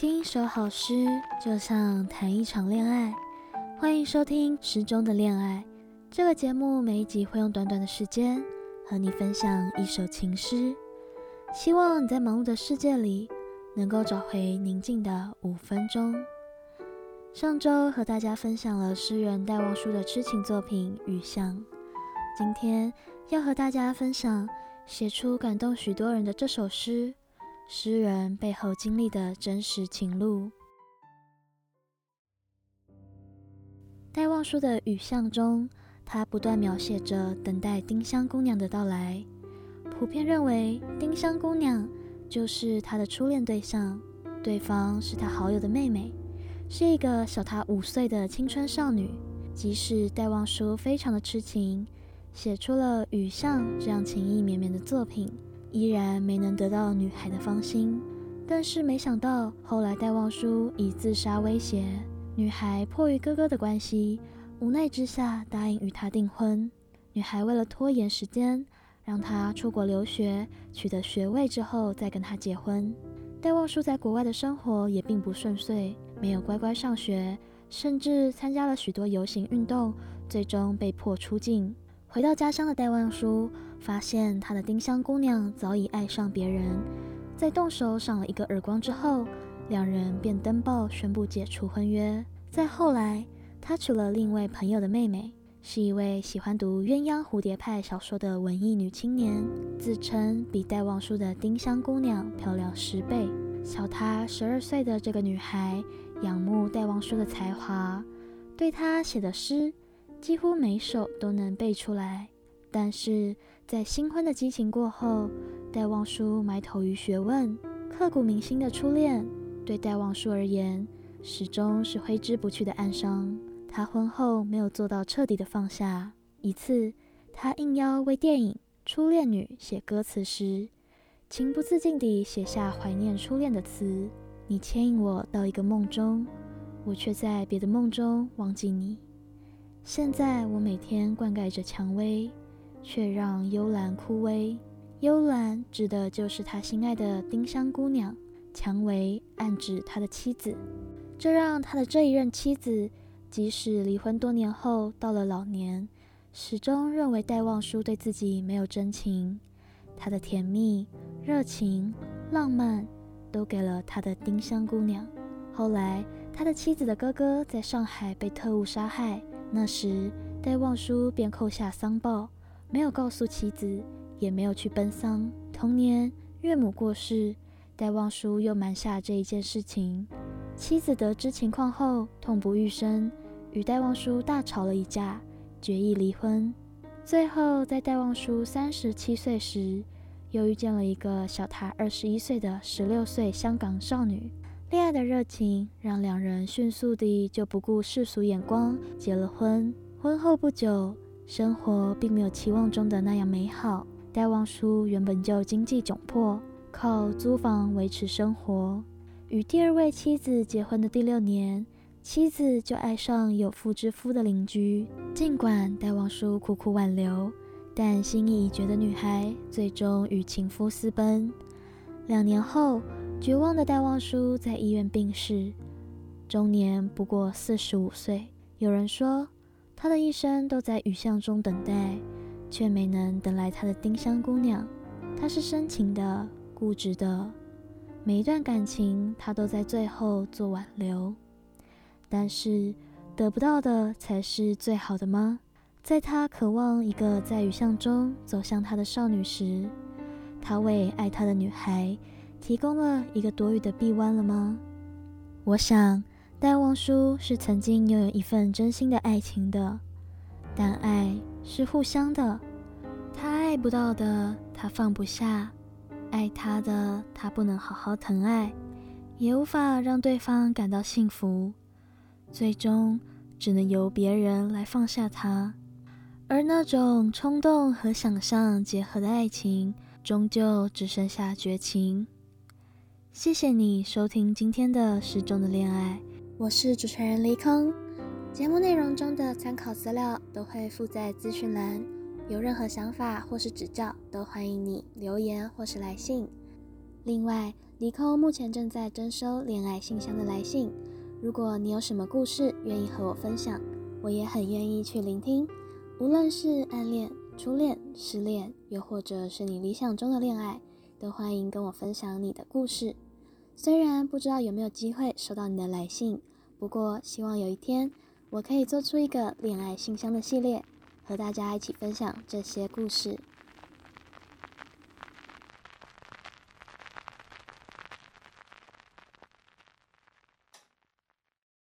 听一首好诗，就像谈一场恋爱。欢迎收听《诗中的恋爱》这个节目，每一集会用短短的时间和你分享一首情诗。希望你在忙碌的世界里，能够找回宁静的五分钟。上周和大家分享了诗人戴望舒的痴情作品《雨巷》，今天要和大家分享写出感动许多人的这首诗。诗人背后经历的真实情路。戴望舒的《雨巷》中，他不断描写着等待丁香姑娘的到来。普遍认为，丁香姑娘就是他的初恋对象，对方是他好友的妹妹，是一个小他五岁的青春少女。即使戴望舒非常的痴情，写出了《雨巷》这样情意绵绵的作品。依然没能得到女孩的芳心，但是没想到后来戴望舒以自杀威胁，女孩迫于哥哥的关系，无奈之下答应与他订婚。女孩为了拖延时间，让他出国留学，取得学位之后再跟他结婚。戴望舒在国外的生活也并不顺遂，没有乖乖上学，甚至参加了许多游行运动，最终被迫出境。回到家乡的戴望舒发现他的丁香姑娘早已爱上别人，在动手赏了一个耳光之后，两人便登报宣布解除婚约。再后来，他娶了另一位朋友的妹妹，是一位喜欢读鸳鸯蝴蝶派小说的文艺女青年，自称比戴望舒的丁香姑娘漂亮十倍。小她十二岁的这个女孩仰慕戴望舒的才华，对他写的诗。几乎每首都能背出来，但是在新婚的激情过后，戴望舒埋头于学问，刻骨铭心的初恋对戴望舒而言始终是挥之不去的暗伤。他婚后没有做到彻底的放下。一次，他应邀为电影《初恋女》写歌词时，情不自禁地写下怀念初恋的词：“你牵引我到一个梦中，我却在别的梦中忘记你。”现在我每天灌溉着蔷薇，却让幽兰枯萎。幽兰指的就是他心爱的丁香姑娘，蔷薇暗指他的妻子。这让他的这一任妻子，即使离婚多年后，到了老年，始终认为戴望舒对自己没有真情。他的甜蜜、热情、浪漫，都给了他的丁香姑娘。后来，他的妻子的哥哥在上海被特务杀害。那时，戴望舒便扣下丧报，没有告诉妻子，也没有去奔丧。同年，岳母过世，戴望舒又瞒下这一件事情。妻子得知情况后，痛不欲生，与戴望舒大吵了一架，决意离婚。最后，在戴望舒三十七岁时，又遇见了一个小他二十一岁的十六岁香港少女。恋爱的热情让两人迅速地就不顾世俗眼光结了婚。婚后不久，生活并没有期望中的那样美好。戴望舒原本就经济窘迫，靠租房维持生活。与第二位妻子结婚的第六年，妻子就爱上有妇之夫的邻居。尽管戴望舒苦苦挽留，但心意已决的女孩最终与情夫私奔。两年后，绝望的戴望舒在医院病逝，终年不过四十五岁。有人说，他的一生都在雨巷中等待，却没能等来他的丁香姑娘。他是深情的、固执的，每一段感情他都在最后做挽留。但是，得不到的才是最好的吗？在他渴望一个在雨巷中走向他的少女时，他为爱他的女孩。提供了一个躲雨的臂弯了吗？我想，戴望舒是曾经拥有一份真心的爱情的，但爱是互相的。他爱不到的，他放不下；爱他的，他不能好好疼爱，也无法让对方感到幸福，最终只能由别人来放下他。而那种冲动和想象结合的爱情，终究只剩下绝情。谢谢你收听今天的失重的恋爱，我是主持人黎空。节目内容中的参考资料都会附在资讯栏，有任何想法或是指教，都欢迎你留言或是来信。另外，李空目前正在征收恋爱信箱的来信，如果你有什么故事愿意和我分享，我也很愿意去聆听。无论是暗恋、初恋、失恋，又或者是你理想中的恋爱，都欢迎跟我分享你的故事。虽然不知道有没有机会收到你的来信，不过希望有一天我可以做出一个恋爱信箱的系列，和大家一起分享这些故事。